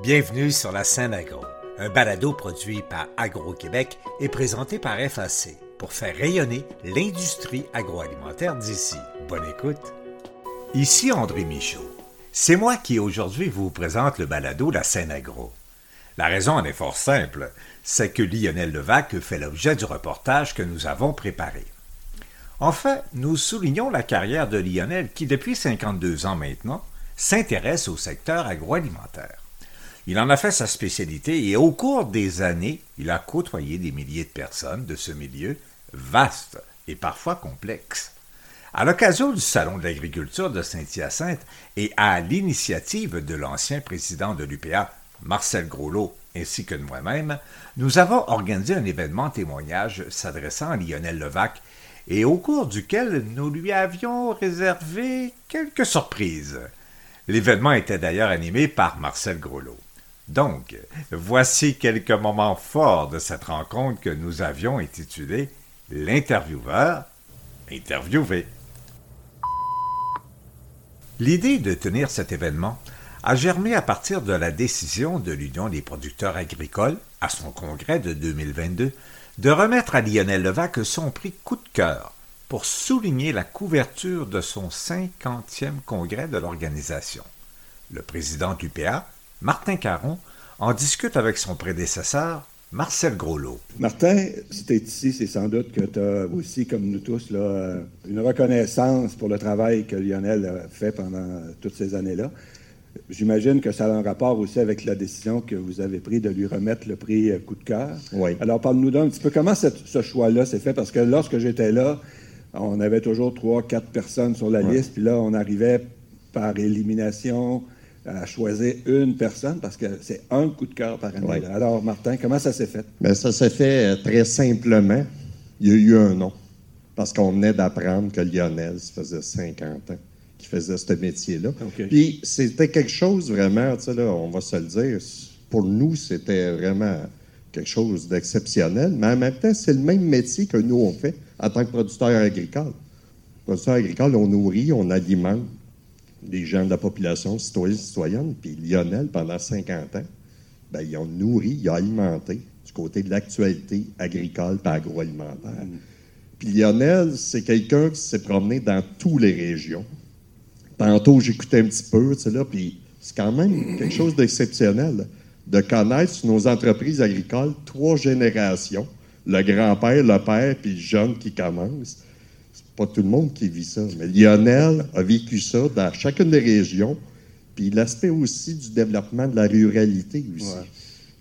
Bienvenue sur la scène agro, un balado produit par Agro-Québec et présenté par FAC pour faire rayonner l'industrie agroalimentaire d'ici. Bonne écoute. Ici André Michaud. C'est moi qui aujourd'hui vous présente le balado La scène agro. La raison en est fort simple, c'est que Lionel Levac fait l'objet du reportage que nous avons préparé. Enfin, nous soulignons la carrière de Lionel qui, depuis 52 ans maintenant, s'intéresse au secteur agroalimentaire. Il en a fait sa spécialité et au cours des années, il a côtoyé des milliers de personnes de ce milieu vaste et parfois complexe. À l'occasion du Salon de l'agriculture de Saint-Hyacinthe et à l'initiative de l'ancien président de l'UPA, Marcel Groslot, ainsi que de moi-même, nous avons organisé un événement témoignage s'adressant à Lionel Levac et au cours duquel nous lui avions réservé quelques surprises. L'événement était d'ailleurs animé par Marcel Groslot. Donc, voici quelques moments forts de cette rencontre que nous avions intitulée L'intervieweur interviewé. L'idée de tenir cet événement a germé à partir de la décision de l'Union des producteurs agricoles, à son congrès de 2022, de remettre à Lionel Levac son prix coup de cœur pour souligner la couverture de son 50e congrès de l'organisation. Le président du PA, Martin Caron en discute avec son prédécesseur, Marcel Groslot. Martin, si tu es ici, c'est sans doute que tu as aussi, comme nous tous, là, une reconnaissance pour le travail que Lionel a fait pendant toutes ces années-là. J'imagine que ça a un rapport aussi avec la décision que vous avez prise de lui remettre le prix coup de cœur. Oui. Alors, parle-nous d'un petit peu comment ce choix-là s'est fait, parce que lorsque j'étais là, on avait toujours trois, quatre personnes sur la liste, puis là, on arrivait par élimination à choisir une personne parce que c'est un coup de cœur par année. Alors, Martin, comment ça s'est fait? Bien, ça s'est fait euh, très simplement. Il y a eu un nom. Parce qu'on venait d'apprendre que Lionel, ça faisait 50 ans qu'il faisait ce métier-là. Puis c'était quelque chose vraiment, tu sais, là, on va se le dire, pour nous, c'était vraiment quelque chose d'exceptionnel, mais en même temps, c'est le même métier que nous, on fait en tant que producteurs agricoles. Producteurs agricoles, on nourrit, on alimente, des gens de la population, citoyens, citoyennes. Puis Lionel, pendant 50 ans, ben, ils ont nourri, ils ont alimenté du côté de l'actualité agricole et agroalimentaire. Mm. Puis Lionel, c'est quelqu'un qui s'est promené dans toutes les régions. Tantôt, j'écoutais un petit peu, tu sais, là, puis c'est quand même quelque chose d'exceptionnel de connaître nos entreprises agricoles trois générations, le grand-père, le père, puis le jeune qui commence pas tout le monde qui vit ça, mais Lionel a vécu ça dans chacune des régions. Puis l'aspect aussi du développement de la ruralité aussi.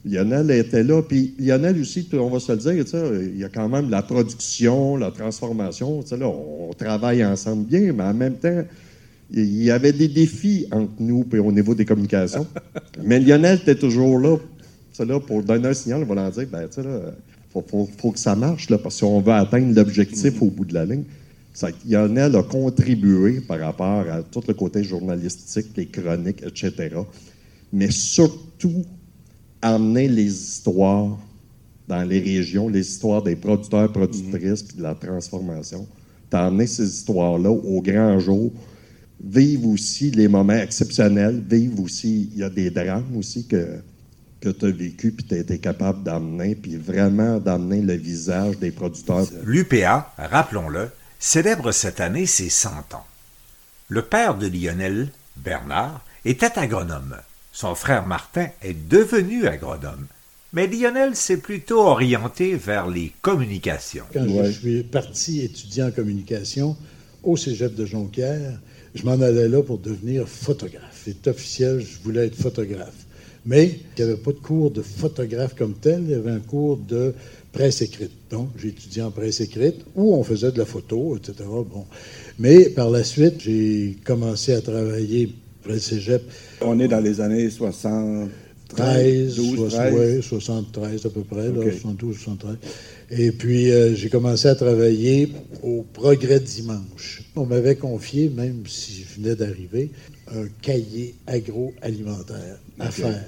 Lionel était là. Puis Lionel aussi, on va se le dire, il y a quand même la production, la transformation. Là, on travaille ensemble bien, mais en même temps, il y avait des défis entre nous et au niveau des communications. mais Lionel était toujours là, là pour donner un signal, on va leur dire, ben, il faut, faut, que ça marche, là, parce qu'on veut atteindre l'objectif au bout de la ligne. Lionel a contribué par rapport à tout le côté journalistique, les chroniques, etc. Mais surtout, amener les histoires dans les régions, les histoires des producteurs, productrices, puis de la transformation. T'amener ces histoires-là au grand jour. Vivre aussi les moments exceptionnels. Vivre aussi, il y a des drames aussi que, que tu as vécu puis tu as été capable d'amener, puis vraiment d'amener le visage des producteurs. L'UPA, rappelons-le, célèbre cette année ses 100 ans. Le père de Lionel, Bernard, était agronome. Son frère Martin est devenu agronome. Mais Lionel s'est plutôt orienté vers les communications. Quand je suis parti étudier en communication au cégep de Jonquière, je m'en allais là pour devenir photographe. C'est officiel, je voulais être photographe. Mais il n'y avait pas de cours de photographe comme tel, il y avait un cours de presse écrite. Donc, j'ai étudié en presse écrite où on faisait de la photo, etc. Bon. Mais par la suite, j'ai commencé à travailler pour le cégep. On est dans les années 73, 73 à peu près, 72, 73. Et puis, euh, j'ai commencé à travailler au Progrès Dimanche. On m'avait confié, même si je venais d'arriver, un cahier agroalimentaire à faire.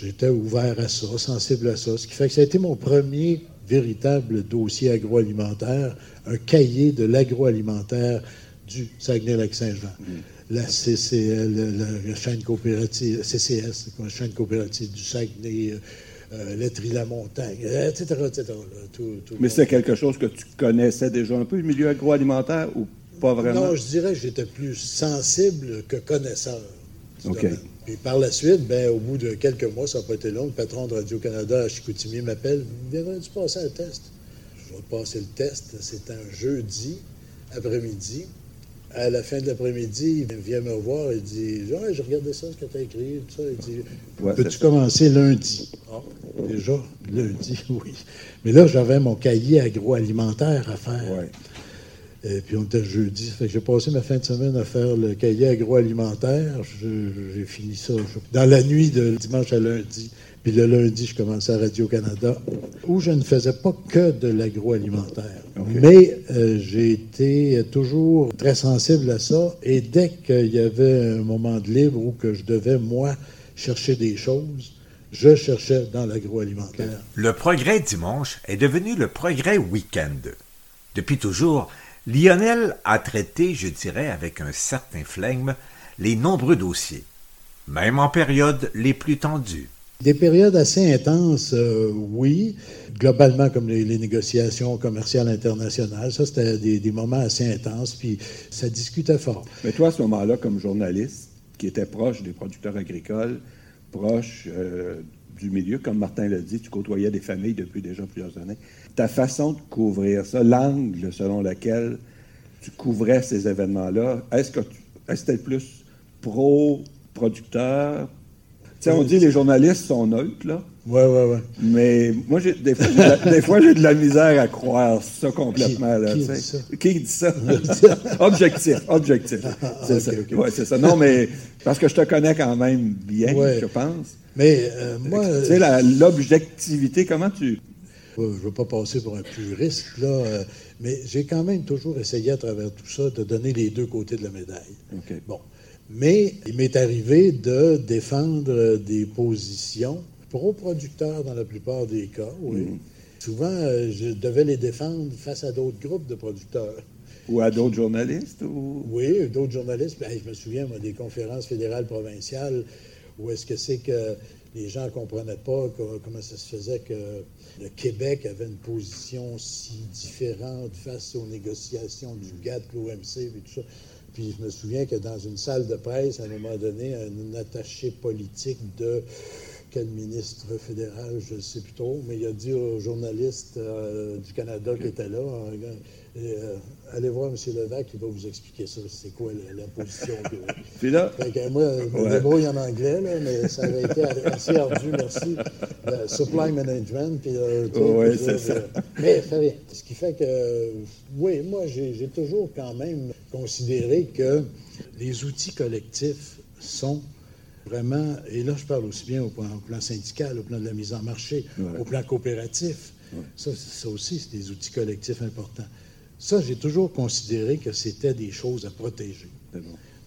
J'étais ouvert à ça, sensible à ça, ce qui fait que ça a été mon premier véritable dossier agroalimentaire, un cahier de l'agroalimentaire du Saguenay-Lac-Saint-Jean. Mm. La CCL, la, chaîne coopérative, CCS, la chaîne coopérative du Saguenay, euh, la montagne etc., etc. Mais c'est quelque chose que tu connaissais déjà un peu, le milieu agroalimentaire, ou pas vraiment? Non, je dirais que j'étais plus sensible que connaisseur. OK. Et par la suite, ben, au bout de quelques mois, ça n'a pas été long, le patron de Radio-Canada à Chicoutimi m'appelle. Viendrais-tu passer un test? Je vais passer le test. C'est un jeudi après-midi. À la fin de l'après-midi, il vient me voir et dit ouais, J'ai regardé ça, ce que tu as écrit, tout ça. Il dit Peux-tu commencer lundi ah, Déjà, lundi, oui. Mais là, j'avais mon cahier agroalimentaire à faire. Et puis on était jeudi. Fait que j'ai passé ma fin de semaine à faire le cahier agroalimentaire. J'ai fini ça dans la nuit de dimanche à lundi. Puis le lundi, je commençais à Radio-Canada, où je ne faisais pas que de l'agroalimentaire. Mais euh, j'ai été toujours très sensible à ça. Et dès qu'il y avait un moment de libre où que je devais, moi, chercher des choses, je cherchais dans l'agroalimentaire. Le progrès dimanche est devenu le progrès week-end. Depuis toujours, Lionel a traité, je dirais, avec un certain flegme, les nombreux dossiers, même en périodes les plus tendues. Des périodes assez intenses, euh, oui. Globalement, comme les, négociations commerciales internationales, ça, c'était des, moments assez intenses, puis ça discutait fort. Mais toi, à ce moment-là, comme journaliste, qui était proche des producteurs agricoles, proche euh, du milieu, comme Martin l'a dit, tu côtoyais des familles depuis déjà plusieurs années ta façon de couvrir ça, l'angle selon lequel tu couvrais ces événements-là, est-ce que c'était plus pro-producteur? Tu sais, on dit les journalistes sont neutres, là. Oui, oui, oui. Mais moi, des fois, j'ai de, la misère à croire ça complètement. Qui, là, qui, dit ça? qui dit ça? objectif, objectif. c'est ça. Ouais, c'est ça. Non, mais parce que je te connais quand même bien, je pense. Mais euh, moi... Tu sais, l'objectivité, comment tu je ne veux pas passer pour un puriste, là, euh, mais j'ai quand même toujours essayé à travers tout ça de donner les deux côtés de la médaille. Bon. Mais il m'est arrivé de défendre des positions pro-producteurs dans la plupart des cas, oui. Mm. Souvent, euh, je devais les défendre face à d'autres groupes de producteurs. Ou à d'autres journalistes? Ou... Oui, d'autres journalistes. Ben, je me souviens, moi, des conférences fédérales provinciales où est-ce que c'est que les gens ne comprenaient pas comment ça se faisait que le Québec avait une position si différente face aux négociations du GATT, l'OMC et tout ça? Puis je me souviens que dans une salle de presse, à un moment donné, un attaché politique de quel ministre fédéral, je ne sais plus trop, mais il a dit aux journalistes euh, du Canada qui étaient là, allez voir M. Levac, il va vous expliquer ça, c'est quoi la, position. Que... Puis là... moi, je me débrouille en anglais, mais ça avait été assez ardu, merci. supply management, puis... Euh, ça. mais ça rien. Ce qui fait que, oui, moi, j'ai toujours quand même considéré que les outils collectifs sont vraiment, et là je parle aussi bien au plan, syndical, au plan de la mise en marché, au plan coopératif. Ça, ça aussi, c'est des outils collectifs importants. Ça, j'ai toujours considéré que c'était des choses à protéger.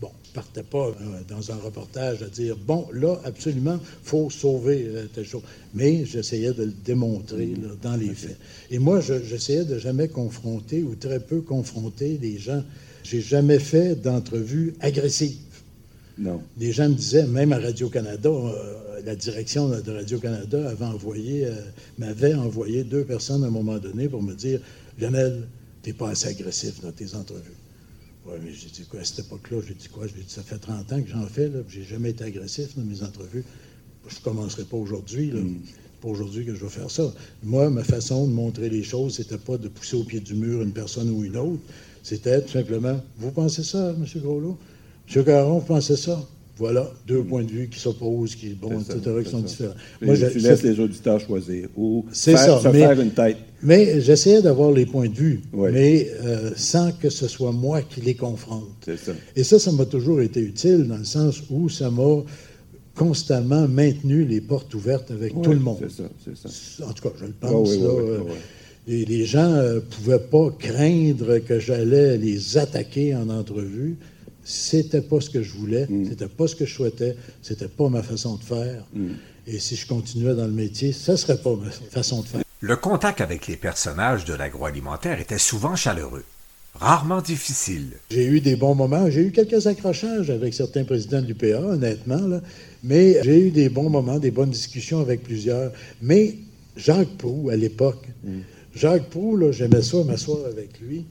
Bon. je ne partais pas euh, dans un reportage à dire, bon, là, absolument, il faut sauver euh, telle chose. Mais j'essayais de le démontrer dans les faits. Et moi, j'essayais de jamais confronter ou très peu confronter les gens. J'ai jamais fait d'entrevue agressive. Non. Les gens me disaient, même à Radio-Canada, euh, la direction de Radio-Canada avait envoyé, m'avait envoyé deux personnes à un moment donné pour me dire, Lionel, t'es pas assez agressif dans tes entrevues. Oui, mais j'ai dit quoi à cette époque-là? J'ai dit quoi? J'ai dit, ça fait 30 ans que j'en fais, là, j'ai jamais été agressif dans mes entrevues. Je ne commencerai pas aujourd'hui, là. Mm. pas aujourd'hui que je vais faire ça. Moi, ma façon de montrer les choses, c'était pas de pousser au pied du mur une personne ou une autre. C'était tout simplement, vous pensez ça, M. Groslo? M. Caron, vous pensez ça? Voilà, deux points de vue qui s'opposent, qui, bon, etc., qui sont différents. Moi, je, tu laisses les auditeurs choisir ou faire, ça, se faire une tête. Mais j'essayais d'avoir les points de vue, mais euh, sans que ce soit moi qui les confronte. Ça. Et ça, ça m'a toujours été utile dans le sens où ça m'a constamment maintenu les portes ouvertes avec tout le monde. C'est ça, c'est ça. En tout cas, je le pense. là, euh, et les gens ne euh, pouvaient pas craindre que j'allais les attaquer en entrevue c'était pas ce que je voulais, mm. c'était pas ce que je souhaitais, c'était pas ma façon de faire. Mm. Et si je continuais dans le métier, ça serait pas ma façon de faire. Le contact avec les personnages de l'agroalimentaire était souvent chaleureux. rarement difficile. J'ai eu des bons moments. J'ai eu quelques accrochages avec certains présidents de l'UPA, honnêtement, mais j'ai eu des bons moments, des bonnes discussions avec plusieurs. Mais Jacques Proux, à l'époque, mm. Jacques Proux, j'aimais ça, m'asseoir avec lui.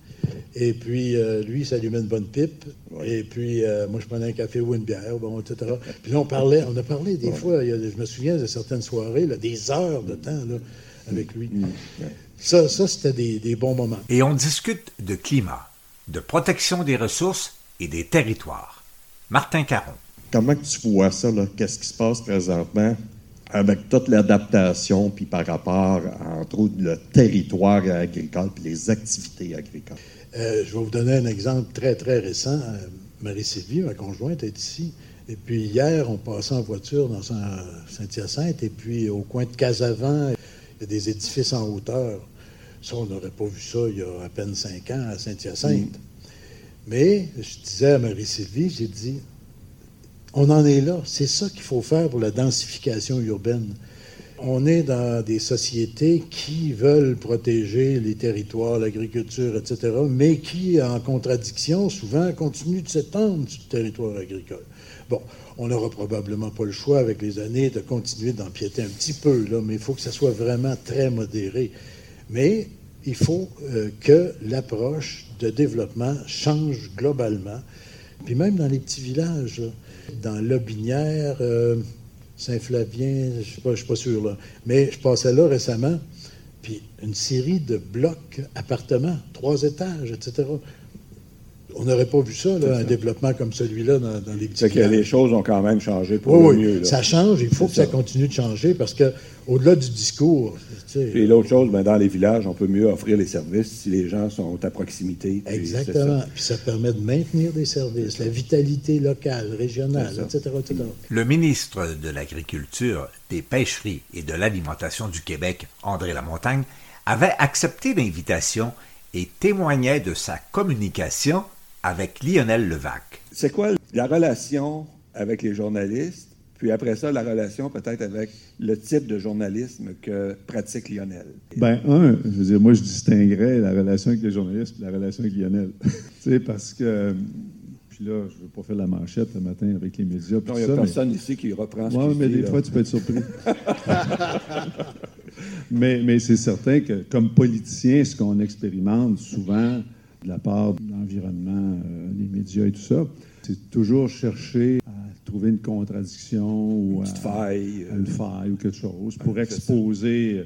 Et puis, euh, lui, il s'allumait une bonne pipe. Et puis, euh, moi, je prenais un café ou une bière, bon, etc. Puis là, on parlait, on a parlé des fois, je me souviens de certaines soirées, là, des heures de temps là, avec lui. Mm. Ça, ça c'était des, des, bons moments. Et on discute de climat, de protection des ressources et des territoires. Martin Caron. Comment tu vois ça, là? Qu'est-ce qui se passe présentement? Avec toute l'adaptation, puis par rapport, entre autres, le territoire agricole, puis les activités agricoles? Euh, je vais vous donner un exemple très, très récent. Euh, Marie-Sylvie, ma conjointe, est ici. Et puis hier, on passait en voiture dans Saint-Hyacinthe, et puis au coin de Casavant, il y a des édifices en hauteur. Ça, on n'aurait pas vu ça il y a à peine cinq ans à Saint-Hyacinthe. Mais je disais à Marie-Sylvie, j'ai dit, on en est là. C'est ça qu'il faut faire pour la densification urbaine. On est dans des sociétés qui veulent protéger les territoires, l'agriculture, etc., mais qui, en contradiction, souvent continuent de s'étendre sur le territoire agricole. Bon, on n'aura probablement pas le choix avec les années de continuer d'empiéter un petit peu, là, mais il faut que ça soit vraiment très modéré. Mais il faut euh, que l'approche de développement change globalement. Puis même dans les petits villages, dans Lobinière, euh, Saint-Flavien, je ne suis, pas sûr, là. mais je passais là récemment, puis une série de blocs, appartements, trois étages, etc on n'aurait pas vu ça, un développement comme celui-là dans, les petits C'est que les choses ont quand même changé pour le mieux. Ça change, il faut que ça. continue de changer parce que au-delà du discours. Et l'autre chose, ben, dans les villages, on peut mieux offrir les services si les gens sont à proximité. Exactement. Puis ça permet de maintenir des services, la vitalité locale, régionale, etc., Le ministre de l'Agriculture, des Pêcheries et de l'Alimentation du Québec, André Lamontagne, avait accepté l'invitation et témoignait de sa communication avec Lionel Levac. C'est quoi la relation avec les journalistes, puis après ça, la relation peut-être avec le type de journalisme que pratique Lionel? Ben un, je veux dire, moi, je distinguerais la relation avec les journalistes et la relation avec Lionel. tu sais, parce que puis là, je ne veux pas faire la manchette le matin avec les médias. Non, il n'y a personne ici qui reprend ce Oui, mais des fois, tu peux être surpris. mais, mais c'est certain que, comme politicien, ce qu'on expérimente souvent, de la part de l'environnement, euh, des médias et tout ça, c'est toujours chercher à trouver une contradiction ou une faille, une faille ou quelque chose pour exposer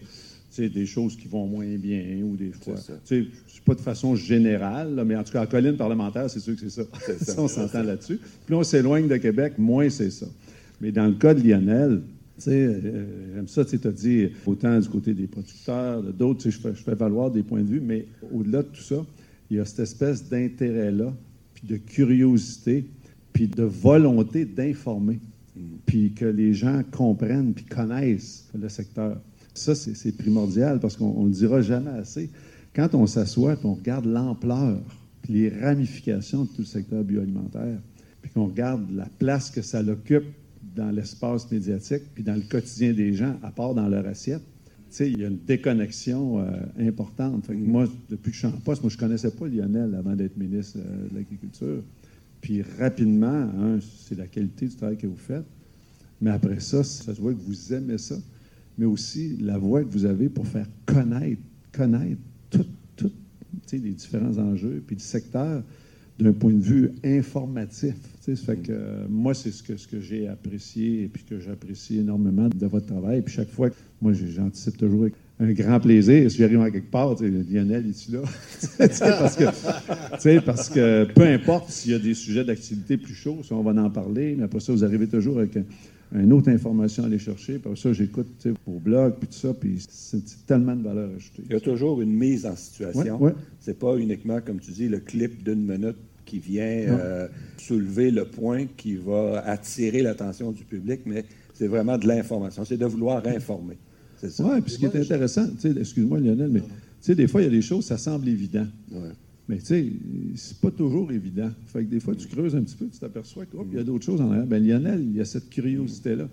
des choses qui vont moins bien ou des fois. C'est pas de façon générale, mais en tout cas, en colline parlementaire, c'est sûr que c'est ça. on s'entend là-dessus. Plus on s'éloigne de Québec, moins c'est ça. Mais dans le cas de Lionel, euh, j'aime ça, tu as dit, autant du côté des producteurs, d'autres, je fais, je fais valoir des points de vue, mais au-delà de tout ça, il y a cette espèce d'intérêt-là, puis de curiosité, puis de volonté d'informer, puis que les gens comprennent, puis connaissent le secteur. Ça, c'est primordial parce qu'on ne le dira jamais assez. Quand on s'assoit et on regarde l'ampleur, puis les ramifications de tout le secteur bioalimentaire, puis qu'on regarde la place que ça occupe dans l'espace médiatique, puis dans le quotidien des gens, à part dans leur assiette, il y a une déconnexion euh, importante. moi, depuis que je suis en poste, moi, je ne connaissais pas Lionel avant d'être ministre euh, de l'Agriculture. Puis rapidement, c'est la qualité du travail que vous faites. Mais après ça, ça se voit que vous aimez ça. Mais aussi la voix que vous avez pour faire connaître, connaître tous les différents enjeux, puis le secteur d'un point de vue informatif. Euh, moi, c'est ce que, j'ai apprécié et puis que j'apprécie énormément de votre travail. Puis chaque fois, moi, j'anticipe toujours avec un grand plaisir. Si j'arrive à quelque part, Lionel, est-tu là? parce, que, parce que peu importe s'il y a des sujets d'activité plus chauds, si on va en parler, mais après ça, vous arrivez toujours avec une autre information à aller chercher. Puis ça, j'écoute vos blogs, puis tout ça, puis c'est tellement de valeur ajoutée. Il y a toujours une mise en situation. Ouais, C'est pas uniquement, comme tu dis, le clip d'une minute qui vient euh, soulever le point qui va attirer l'attention du public, mais c'est vraiment de l'information. C'est de vouloir informer. Oui, puis ce qui est intéressant, excuse-moi Lionel, mais des fois, il y a des choses, ça semble évident. Mais tu sais, c'est pas toujours évident. Fait que des fois, tu creuses un petit peu, tu t'aperçois qu'il y a d'autres choses en arrière. Ben Lionel, il y a cette curiosité-là.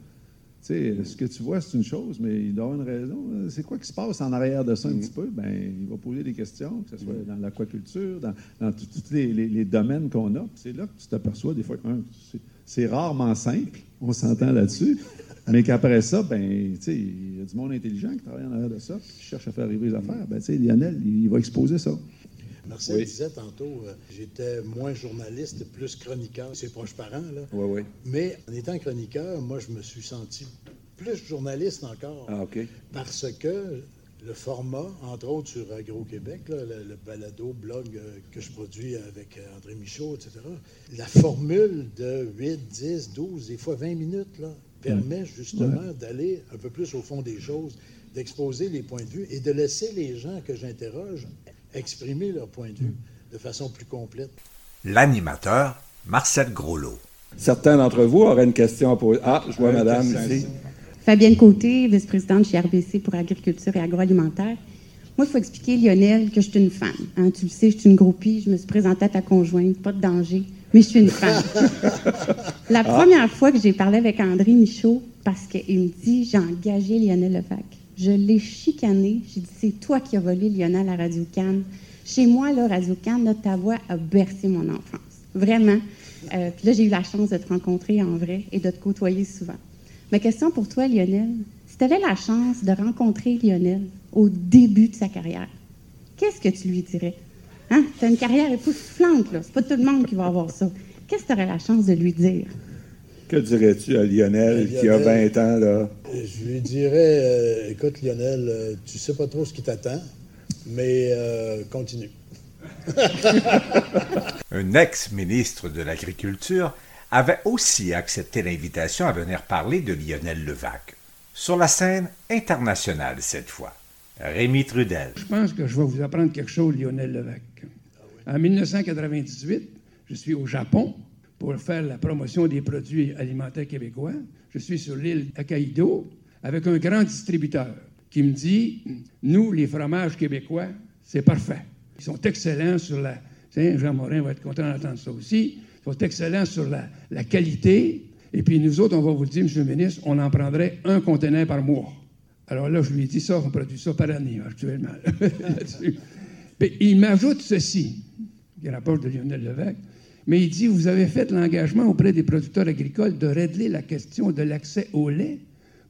sais, ce que tu vois, c'est une chose, mais il doit avoir une raison. C'est quoi qui se passe en arrière de ça un mm. petit peu? Ben, il va poser des questions, que ce soit mm. dans l'aquaculture, dans, tous les, domaines qu'on a. C'est là que tu t'aperçois des fois, c'est rarement simple, on s'entend là-dessus, mais qu'après ça, ben, il y a du monde intelligent qui travaille en arrière de ça, qui cherche à faire arriver les affaires. Ben, Lionel, il va exposer ça. Marcel disait tantôt, euh, j'étais moins journaliste, plus chroniqueur. C'est proche parent, là. Oui, oui. Mais en étant chroniqueur, moi, je me suis senti plus journaliste encore. Ah, OK. Parce que le format, entre autres sur Agro-Québec, le, balado, blog euh, que je produis avec euh, André Michaud, etc., la formule de 8, 10, 12, des fois 20 minutes, là, permet justement d'aller un peu plus au fond des choses, d'exposer les points de vue et de laisser les gens que j'interroge exprimer leur point de vue de façon plus complète. L'animateur, Marcel Groslot. Certains d'entre vous auraient une question à poser. Ah, je vois madame ici. Fabienne Côté, vice-présidente chez RBC pour agriculture et agroalimentaire. Moi, il faut expliquer, Lionel, que je suis une femme. Hein, tu le sais, je suis une groupie, je me suis présentée à ta conjointe, pas de danger, mais je suis une femme. La ah. première fois que j'ai parlé avec André Michaud, parce qu'il me dit, j'ai engagé Lionel Levac. Je l'ai chicané. J'ai dit, c'est toi qui as volé Lionel à Radio Cannes. Chez moi, là, Radio Cannes, ta voix a bercé mon enfance. Vraiment. Euh, puis là, j'ai eu la chance de te rencontrer en vrai et de te côtoyer souvent. Ma question pour toi, Lionel, si tu avais la chance de rencontrer Lionel au début de sa carrière, qu'est-ce que tu lui dirais? Hein? Tu as une carrière époustouflante, là. C'est pas tout le monde qui va avoir ça. Qu'est-ce que tu aurais la chance de lui dire? Que dirais-tu à Lionel, qui a 20 ans, là? Je lui dirais, euh, écoute, Lionel, euh, tu sais pas trop ce qui t'attend, mais euh, continue. Un ex-ministre de l'Agriculture avait aussi accepté l'invitation à venir parler de Lionel Levac, sur la scène internationale cette fois. Rémi Trudel. Je pense que je vais vous apprendre quelque chose, Lionel Levac. En 1998, je suis au Japon pour faire la promotion des produits alimentaires québécois. Je suis sur l'île Akaido avec un grand distributeur qui me dit Nous, les fromages québécois, c'est parfait. Ils sont excellents sur la. Jean Morin va être content d'entendre ça aussi. Ils sont excellents sur la, la, qualité. Et puis nous autres, on va vous le dire, M. le ministre, on en prendrait un conteneur par mois. Alors là, je lui ai dit ça, on produit ça par année actuellement. il m'ajoute ceci, qui rapporte de Lionel Levesque. Mais il dit, vous avez fait l'engagement auprès des producteurs agricoles de régler la question de l'accès au lait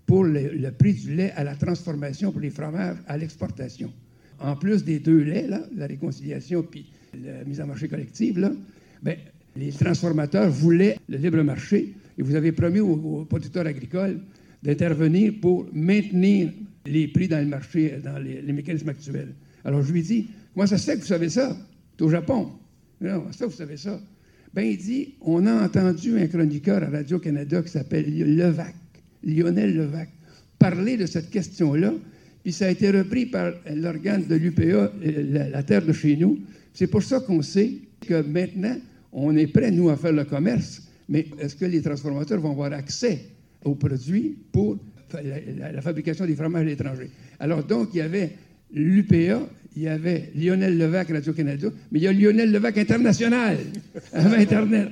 pour le, prix du lait à la transformation pour les fromages à l'exportation. En plus des deux laits, la réconciliation puis la mise en marché collective, là, ben, les transformateurs voulaient le libre marché et vous avez promis aux, producteurs agricoles d'intervenir pour maintenir les prix dans le marché, dans les, mécanismes actuels. Alors je lui dis, comment ça se fait que vous savez ça? C'est au Japon. Non, ça, vous savez ça? Ben, il dit on a entendu un chroniqueur à Radio-Canada qui s'appelle Levac, Lionel Levac, parler de cette question-là, puis ça a été repris par l'organe de l'UPA, euh, la, terre de chez nous. C'est pour ça qu'on sait que maintenant, on est prêt, nous, à faire le commerce, mais est-ce que les transformateurs vont avoir accès aux produits pour la, la fabrication des fromages étrangers? Alors, donc, il y avait l'UPA il y avait Lionel Levac Radio-Canada, mais il y a Lionel Levac International avec Internet.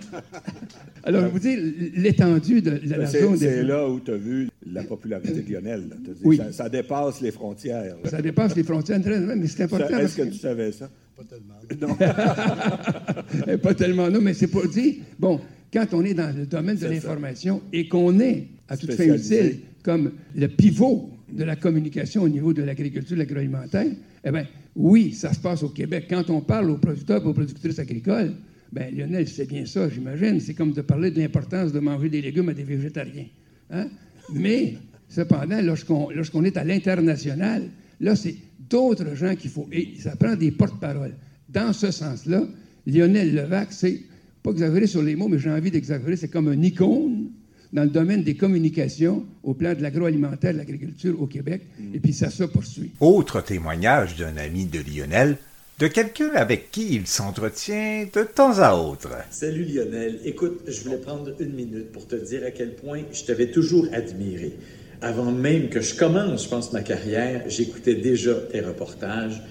Alors, je vous dis l'étendue de, la zone. C'est là où tu as vu la popularité de Lionel. oui. Ça, dépasse les frontières. Ça dépasse les frontières, mais c'est important. Est-ce que, tu savais ça? Pas tellement. Non. pas tellement, non, mais c'est pour dire, bon, quand on est dans le domaine de l'information et qu'on est, à toute fin utile, comme le pivot de la communication au niveau de l'agriculture, de l'agroalimentaire, eh bien, oui, ça se passe au Québec. Quand on parle aux producteurs et aux productrices agricoles, bien, Lionel, c'est bien ça, j'imagine. C'est comme de parler de l'importance de manger des légumes à des végétariens. Hein? Mais, cependant, lorsqu'on est à l'international, là, c'est d'autres gens qu'il faut. Et ça prend des porte-paroles. Dans ce sens-là, Lionel Levac, c'est pas exagéré sur les mots, mais j'ai envie d'exagérer, c'est comme un icône dans le domaine des communications au plan de l'agroalimentaire, de l'agriculture au Québec, mm. et puis ça se poursuit. Autre témoignage d'un ami de Lionel, de quelqu'un avec qui il s'entretient de temps à autre. Salut Lionel, écoute, je voulais prendre une minute pour te dire à quel point je t'avais toujours admiré. Avant même que je commence, je pense, ma carrière, j'écoutais déjà tes reportages.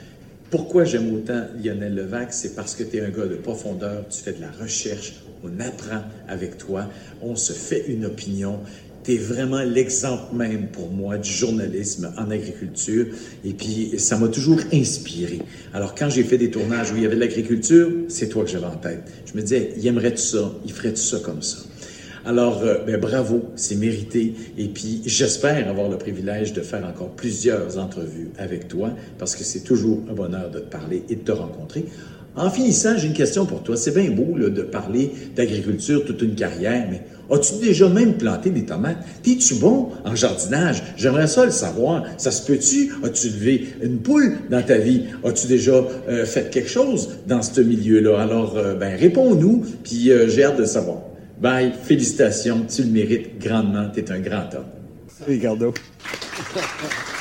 Pourquoi j'aime autant Lionel Levac, c'est parce que tu es un gars de profondeur, tu fais de la recherche, on apprend avec toi, on se fait une opinion. tu es vraiment l'exemple même pour moi du journalisme en agriculture. Et puis, ça m'a toujours inspiré. Alors, quand j'ai fait des tournages où il y avait de l'agriculture, c'est toi que j'avais en tête. Je me disais, il aimerait tout ça, il ferait tout ça comme ça. Alors, euh, ben, bravo, c'est mérité. Et puis, j'espère avoir le privilège de faire encore plusieurs entrevues avec toi parce que c'est toujours un bonheur de te parler et de te rencontrer. En finissant, j'ai une question pour toi. C'est bien beau de parler d'agriculture toute une carrière, mais as-tu déjà même planté des tomates? T'es-tu bon en jardinage? J'aimerais ça le savoir. Ça se peut-tu? As-tu levé une poule dans ta vie? As-tu déjà euh, fait quelque chose dans ce milieu-là? Alors, euh, ben, réponds-nous, puis j'ai hâte de savoir. Bye, félicitations, tu le mérites grandement, tu es un grand homme. Ricardo.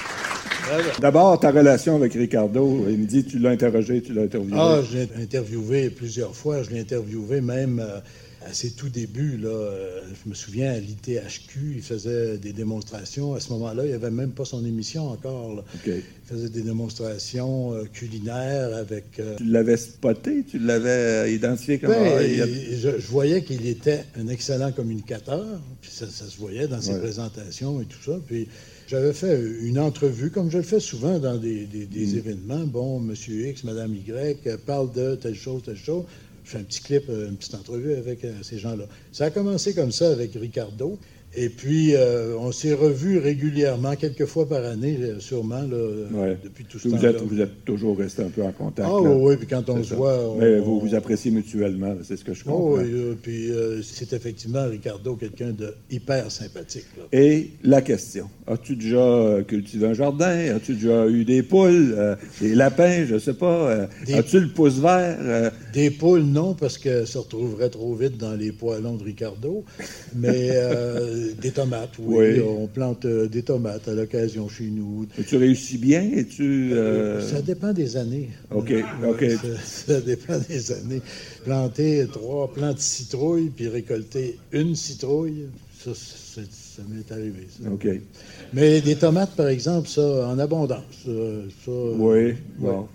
D'abord, ta relation avec Ricardo, il me dit tu l'as interrogé, tu l'as interviewé. Ah, je l'ai interviewé plusieurs fois. Je l'ai interviewé même euh, à ses tout débuts, là, euh, je me souviens à l'ITHQ, il faisait des démonstrations. À ce moment-là, il n'y avait même pas son émission encore. Il faisait des démonstrations euh, culinaires avec. Euh, tu l'avais spoté, tu l'avais identifié comme. Ben, je, voyais qu'il était un excellent communicateur, puis ça, se voyait dans ses présentations et tout ça. Puis j'avais fait une entrevue, comme je le fais souvent dans des, mm. événements. Bon, Monsieur X, Madame Y parle de telle chose, telle chose je fais un petit clip, euh, une petite entrevue avec euh, ces gens-là. Ça a commencé comme ça avec Ricardo. Et puis, euh, on s'est revus régulièrement, quelques fois par année, euh, sûrement, là, depuis tout ce temps-là. Vous êtes toujours resté un peu en contact. Ah oui, puis quand on se voit... Mais vous vous appréciez mutuellement, c'est ce que je oh, comprends. oui, euh, puis c'est effectivement, Ricardo, quelqu'un de hyper sympathique. Et la question, as-tu déjà cultivé un jardin? As-tu déjà eu des poules, des lapins, je ne sais pas? As-tu le pouce vert? Des poules, non, parce que ça retrouverait trop vite dans les poêlons de Ricardo. Mais... des tomates, oui. On plante euh, des tomates à l'occasion chez nous. Et tu réussis bien? Et tu, euh, Ça dépend des années. OK, OK. Ça, dépend des années. Planter trois plants de citrouille puis récolter une citrouille, ça, ça m'est arrivé. OK. Mais des tomates, par exemple, ça, en abondance. oui, bon.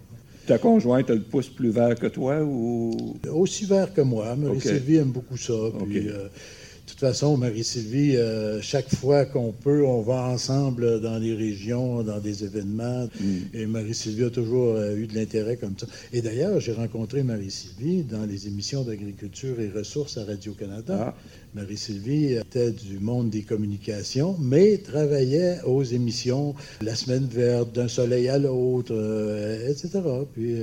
Ta conjointe, elle le pousse plus vert que toi ou? Aussi vert que moi. Marie-Sylvie aime beaucoup ça. Puis, euh, de toute façon, Marie-Sylvie, euh, chaque fois qu'on peut, on va ensemble dans les régions, dans des événements. Mm. Et Marie-Sylvie a toujours euh, eu de l'intérêt comme ça. Et d'ailleurs, j'ai rencontré Marie-Sylvie dans les émissions d'agriculture et ressources à Radio-Canada. Ah. Marie-Sylvie était du monde des communications, mais travaillait aux émissions La Semaine verte, D'un soleil à l'autre, euh, etc. Puis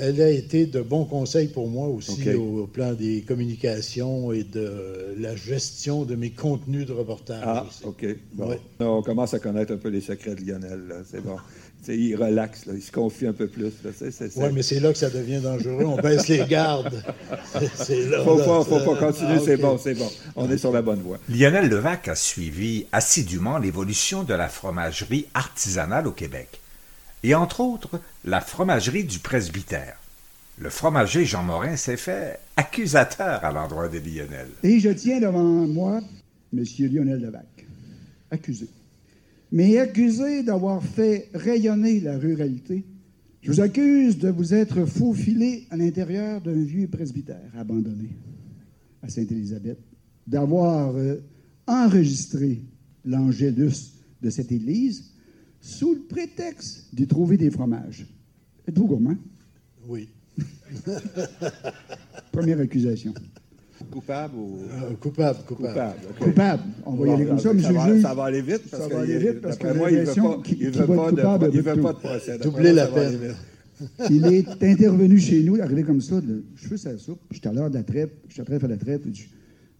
elle a été de bons conseils pour moi aussi au, plan des communications et de la gestion de mes contenus de reportage. Ah, OK. On commence à connaître un peu les secrets de Lionel. C'est bon. il relaxe, il se confie un peu plus. Oui, mais c'est là que ça devient dangereux. On baisse les gardes. Il ne faut, pas, continuer, ah, c'est bon, c'est bon. On est sur la bonne voie. Lionel Levac a suivi assidûment l'évolution de la fromagerie artisanale au Québec et entre autres la fromagerie du presbytère. Le fromager Jean Morin s'est fait accusateur à l'endroit de Lionel. Et je tiens devant moi M. Lionel Levac, accusé. Mais accusé d'avoir fait rayonner la ruralité. Je vous accuse de vous être faufilé à l'intérieur d'un vieux presbytère abandonné à Sainte-Élisabeth, d'avoir euh, enregistré l'angélus de cette église sous le prétexte de trouver des fromages. Êtes-vous gourmand? Oui. Première accusation. Coupable ou. Euh, coupable, coupable. Coupable, On va y aller comme ça, M. le juge. Ça va aller vite parce ça que, va aller vite parce que moi, il ne veut pas, il veut pas, de, il veut pas de procès. Doubler la peine. Il est intervenu chez nous, arrivé comme ça, je fais sa soupe, j'étais à l'heure de la traite, j'étais faire la traite,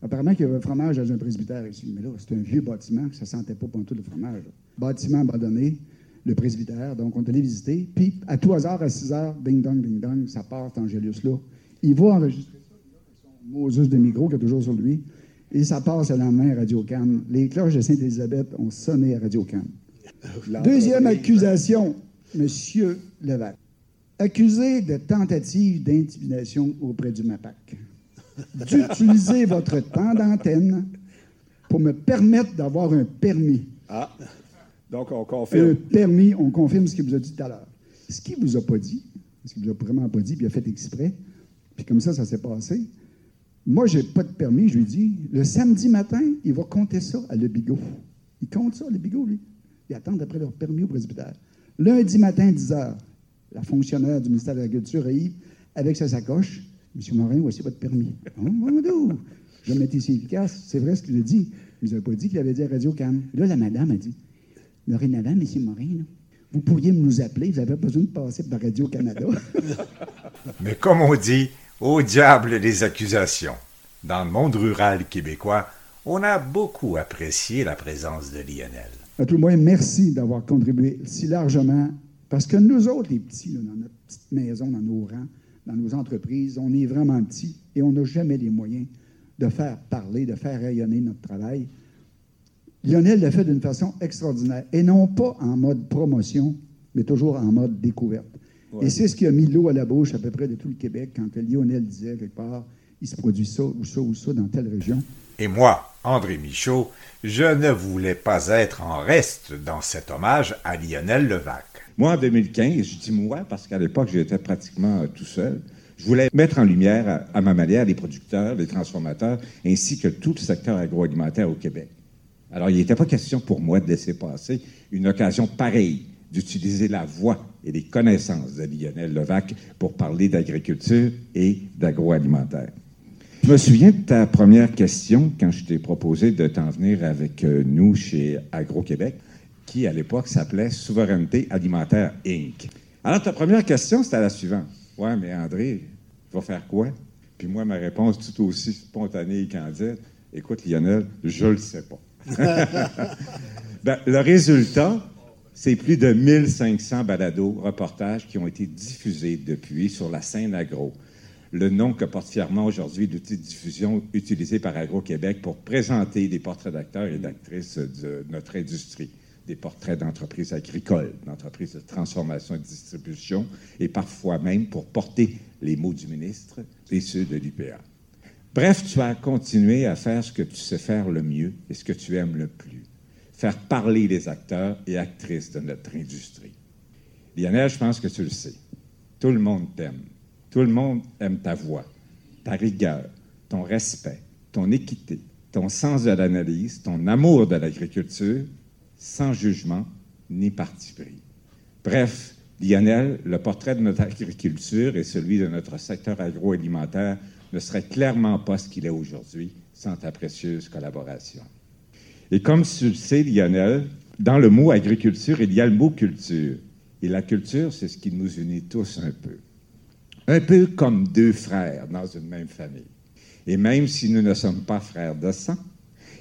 Apparemment qu'il y avait un fromage dans un presbytère ici. Mais là, c'est un vieux bâtiment, ça ne sentait pas tout le fromage. Bâtiment abandonné, le presbytère. Donc, on est allé visiter. Puis, à tout hasard, à 6 heures, ding dong, ding dong, ça part, Angélus là. Il va enregistrer ça son Moses de micro qu'il a toujours sur lui. Et ça passe le lendemain à Radio Cannes. Les cloches de Sainte-Élisabeth ont sonné à Radio Cannes. Deuxième accusation, M. Levac. Accusé de tentative d'intimidation auprès du MAPAC d'utiliser votre temps d'antenne pour me permettre d'avoir un permis. Ah, donc on confirme. Un permis, on confirme ce qu'il vous a dit tout à l'heure. Ce qu'il vous a pas dit, ce qu'il vous a vraiment pas dit, puis il a fait exprès, puis comme ça, ça s'est passé, Moi, j'ai pas de permis, je lui dis. Le samedi matin, il va compter ça à Le Bigot. Il compte ça, Le Bigot, lui. Ils attendent après leur permis au presbytère. Lundi matin, 10 h, la fonctionnaire du ministère de l'Agriculture arrive avec sa sacoche. Monsieur Morin, voici votre permis. Oh, bon, je vais mettre ici efficace. C'est vrai ce qu'il a dit. Il vous pas dit qu'il avait dit à Radio Cannes. Là, la madame a dit Dorénavant, Monsieur Morin, vous pourriez nous appeler, vous n'avez pas besoin de passer par Radio-Canada. Mais comme on dit, au diable les accusations. Dans le monde rural québécois, on a beaucoup apprécié la présence de Lionel. À tout le moins, merci d'avoir contribué si largement, parce que nous autres, les petits, dans notre petite maison, dans nos rangs, dans nos entreprises, on est vraiment petits et on n'a jamais les moyens de faire parler, de faire rayonner notre travail. Lionel l'a fait d'une façon extraordinaire, et non pas en mode promotion, mais toujours en mode découverte. Et c'est ce qui a mis l'eau à la bouche à peu près de tout le Québec quand Lionel disait quelque part, il se produit ça ou ça ou ça dans telle région. Et moi, André Michaud, je ne voulais pas être en reste dans cet hommage à Lionel Levac. Moi, en 2015, je dis moi parce qu'à l'époque, j'étais pratiquement euh, tout seul. Je voulais mettre en lumière, à ma manière, les producteurs, les transformateurs, ainsi que tout le secteur agroalimentaire au Québec. Alors, il n'était pas question pour moi de laisser passer une occasion pareille d'utiliser la voix et les connaissances de Lionel Levac pour parler d'agriculture et d'agroalimentaire. Je me souviens de ta première question quand je t'ai proposé de t'en venir avec euh, nous chez Agro-Québec, qui à l'époque s'appelait Souveraineté alimentaire Inc. Alors, ta première question, c'était la suivante. Ouais, mais André, va faire quoi? Puis moi, ma réponse, tout aussi spontanée et candide, écoute, Lionel, je le sais pas. ben, le résultat, c'est plus de 1500 balados, reportages qui ont été diffusés depuis sur la scène agro. Le nom que porte fièrement aujourd'hui l'outil de diffusion utilisé par Agro-Québec pour présenter des portraits d'acteurs et d'actrices de notre industrie, des portraits d'entreprises agricoles, d'entreprises de transformation et de distribution, et parfois même pour porter les mots du ministre et ceux de l'UPA. Bref, tu as continué à faire ce que tu sais faire le mieux et ce que tu aimes le plus. Faire parler les acteurs et actrices de notre industrie. Lionel, je pense que tu le sais. Tout le monde t'aime. Tout le monde aime ta voix, ta rigueur, ton respect, ton équité, ton sens de l'analyse, ton amour de l'agriculture, sans jugement ni parti pris. Bref, Lionel, le portrait de notre agriculture et celui de notre secteur agroalimentaire ne serait clairement pas ce qu'il est aujourd'hui sans ta précieuse collaboration. Et comme tu le sais, Lionel, dans le mot agriculture, il y a le mot culture. Et la culture, c'est ce qui nous unit tous un peu. Un peu comme deux frères dans une même famille. Et même si nous ne sommes pas frères de sang,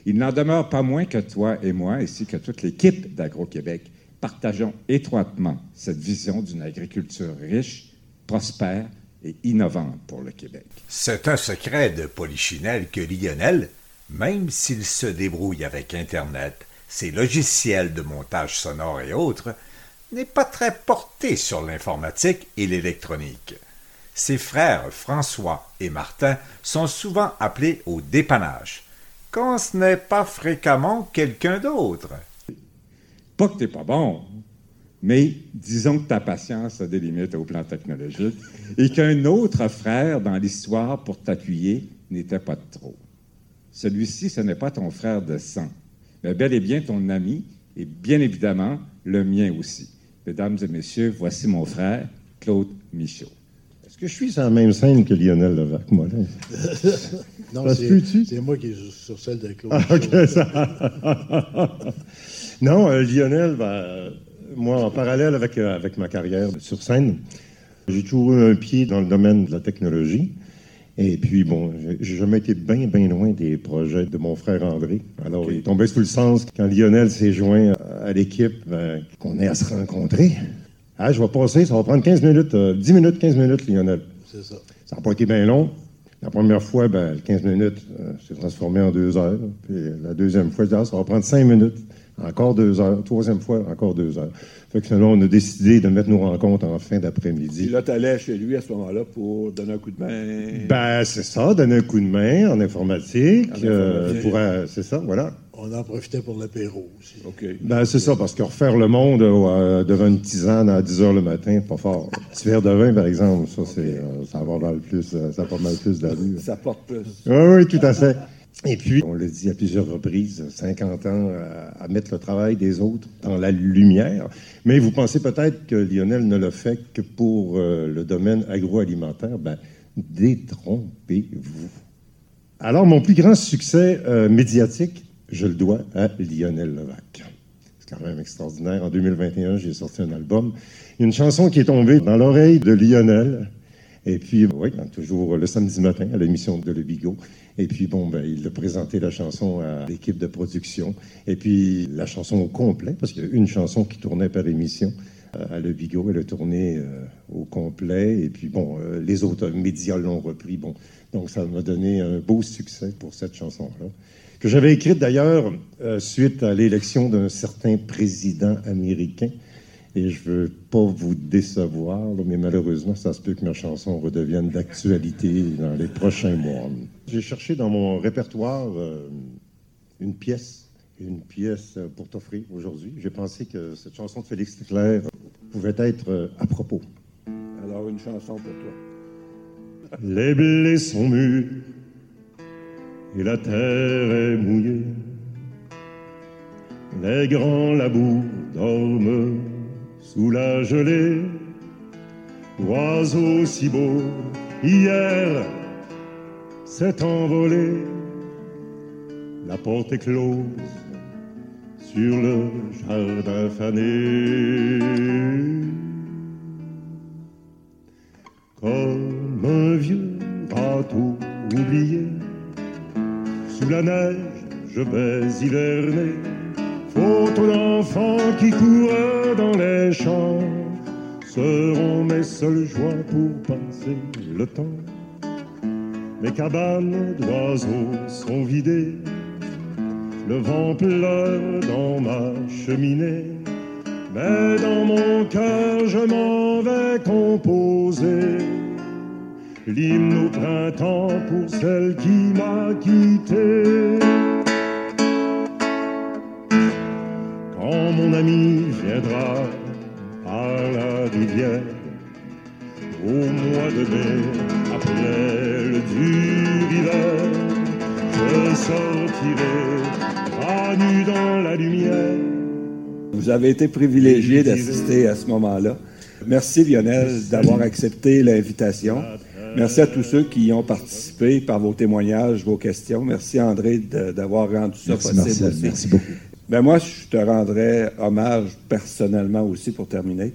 il n'en demeure pas moins que toi et moi, ainsi que toute l'équipe d'Agro-Québec, partageons étroitement cette vision d'une agriculture riche, prospère et innovante pour le Québec. C'est un secret de Polichinelle que Lionel, même s'il se débrouille avec Internet, ses logiciels de montage sonore et autres, n'est pas très porté sur l'informatique et l'électronique. Ses frères François et Martin sont souvent appelés au dépannage, quand ce n'est pas fréquemment quelqu'un d'autre. Pas que t'es pas bon, mais disons que ta patience a des limites au plan technologique et qu'un autre frère dans l'histoire pour t'appuyer n'était pas trop. Celui-ci, ce n'est pas ton frère de sang, mais bel et bien ton ami et bien évidemment le mien aussi. Mesdames et messieurs, voici mon frère, Claude Michaud. Est-ce que je suis sur la même scène que Lionel Levac, moi? Là? non, c'est moi qui est sur celle de Claude. Ah, OK, ça... non, euh, Lionel, ben, moi, en parallèle avec, euh, avec ma carrière sur scène, j'ai toujours eu un pied dans le domaine de la technologie. Et puis, bon, j'ai jamais été bien, bien loin des projets de mon frère André. Alors, il tombait sous le sens quand Lionel s'est joint à l'équipe ben, qu'on ait à se rencontrer. Ah, je vais passer, ça va prendre 15 minutes, 10 euh, minutes, 15 minutes, Lionel. C'est ça. Ça n'a pas été bien long. La première fois, ben, 15 minutes euh, s'est transformé en deux heures. Puis la deuxième fois, je dis, ah, ça va prendre 5 minutes. Encore deux heures. Troisième fois, encore deux heures. Fait que on a décidé de mettre nos rencontres en fin d'après-midi. Et là, tu allais chez lui à ce moment-là pour donner un coup de main. Ben, c'est ça, donner un coup de main en informatique. Euh, pour, c'est ça, voilà. On en profitait pour l'apéro aussi. OK. Ben, c'est ça, parce que refaire le monde euh, devant une tisane à 10 heures le matin, pas fort. Un petit verre de vin, par exemple, ça, c'est, ça va mal plus, ça porte mal plus d'allure. Ça porte plus. Oui, oui, tout à fait. Et puis, on l'a dit à plusieurs reprises, 50 ans à, mettre le travail des autres dans la lumière. Mais vous pensez peut-être que Lionel ne l'a fait que pour euh, le domaine agroalimentaire. Ben, détrompez-vous. Alors, mon plus grand succès euh, médiatique, je le dois à Lionel Levac. C'est quand même extraordinaire. En 2021, j'ai sorti un album. Une chanson qui est tombée dans l'oreille de Lionel. Et puis, oui, toujours le samedi matin à l'émission de Le Bigot. Et puis, bon, ben, il a présenté la chanson à l'équipe de production. Et puis, la chanson au complet, parce qu'il y a une chanson qui tournait par émission euh, à Le Bigot. Elle a tourné euh, au complet. Et puis, bon, euh, les autres médias l'ont repris. Bon, donc, ça m'a donné un beau succès pour cette chanson-là. Que j'avais écrite d'ailleurs suite à l'élection d'un certain président américain et je veux pas vous décevoir, mais malheureusement, ça se peut que ma chanson redevienne d'actualité dans les prochains mois. J'ai cherché dans mon répertoire euh, une pièce, une pièce pour t'offrir aujourd'hui. J'ai pensé que cette chanson de Félix Leclerc pouvait être euh, à propos. Alors, une chanson pour toi. Les blés sont mûrs et la terre est mouillée. Les grands labours dorment sous la gelée. Oiseau si beau, hier s'est envolé. La porte est close sur le jardin fané. Comme un vieux bateau oublié, sous la neige je vais hiverner Photos d'enfants qui courent dans les seront mes seules joies pour passer le temps. Mes cabanes d'oiseaux sont vidées, le vent pleure dans ma cheminée. Mais dans mon cœur, je m'en vais composer l'hymne au printemps pour celle qui m'a quitté. quand mon ami viendra rivière au mois de mai, après le dur hiver, je sortirai à nu dans la lumière. Vous avez été privilégié d'assister à ce moment-là. Merci Lionel d'avoir accepté l'invitation. Merci à tous ceux qui y ont participé par vos témoignages, vos questions. Merci André d'avoir rendu ça possible. Merci beaucoup. Ben moi, je te rendrais hommage personnellement aussi pour terminer.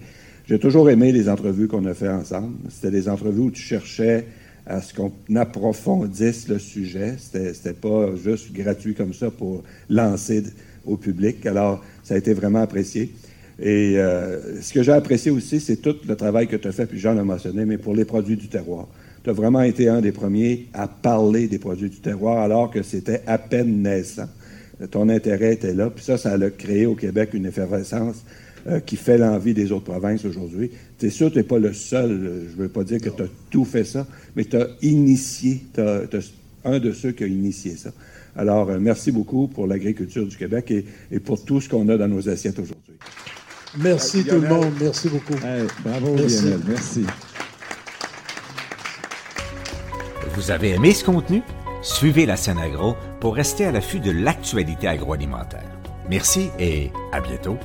J'ai toujours aimé les entrevues qu'on a fait ensemble. C'était des entrevues où tu cherchais à ce qu'on approfondisse le sujet. C'était pas juste gratuit comme ça pour lancer au public. Alors, ça a été vraiment apprécié. Et euh, ce que j'ai apprécié aussi, c'est tout le travail que tu as fait, puis Jean l'a mentionné, mais pour les produits du terroir. Tu as vraiment été un des premiers à parler des produits du terroir alors que c'était à peine naissant ton intérêt était là. Puis ça, ça a créé au Québec une effervescence euh, qui fait l'envie des autres provinces aujourd'hui. Tu es sûr tu n'es pas le seul, euh, je ne veux pas dire que tu as tout fait ça, mais tu as initié, tu as, un de ceux qui a initié ça. Alors, euh, merci beaucoup pour l'agriculture du Québec et, pour tout ce qu'on a dans nos assiettes aujourd'hui. Merci tout le monde, merci beaucoup. bravo Lionel, merci. Vous avez aimé ce contenu? Suivez la scène agro pour rester à l'affût de l'actualité agroalimentaire. Merci et à bientôt.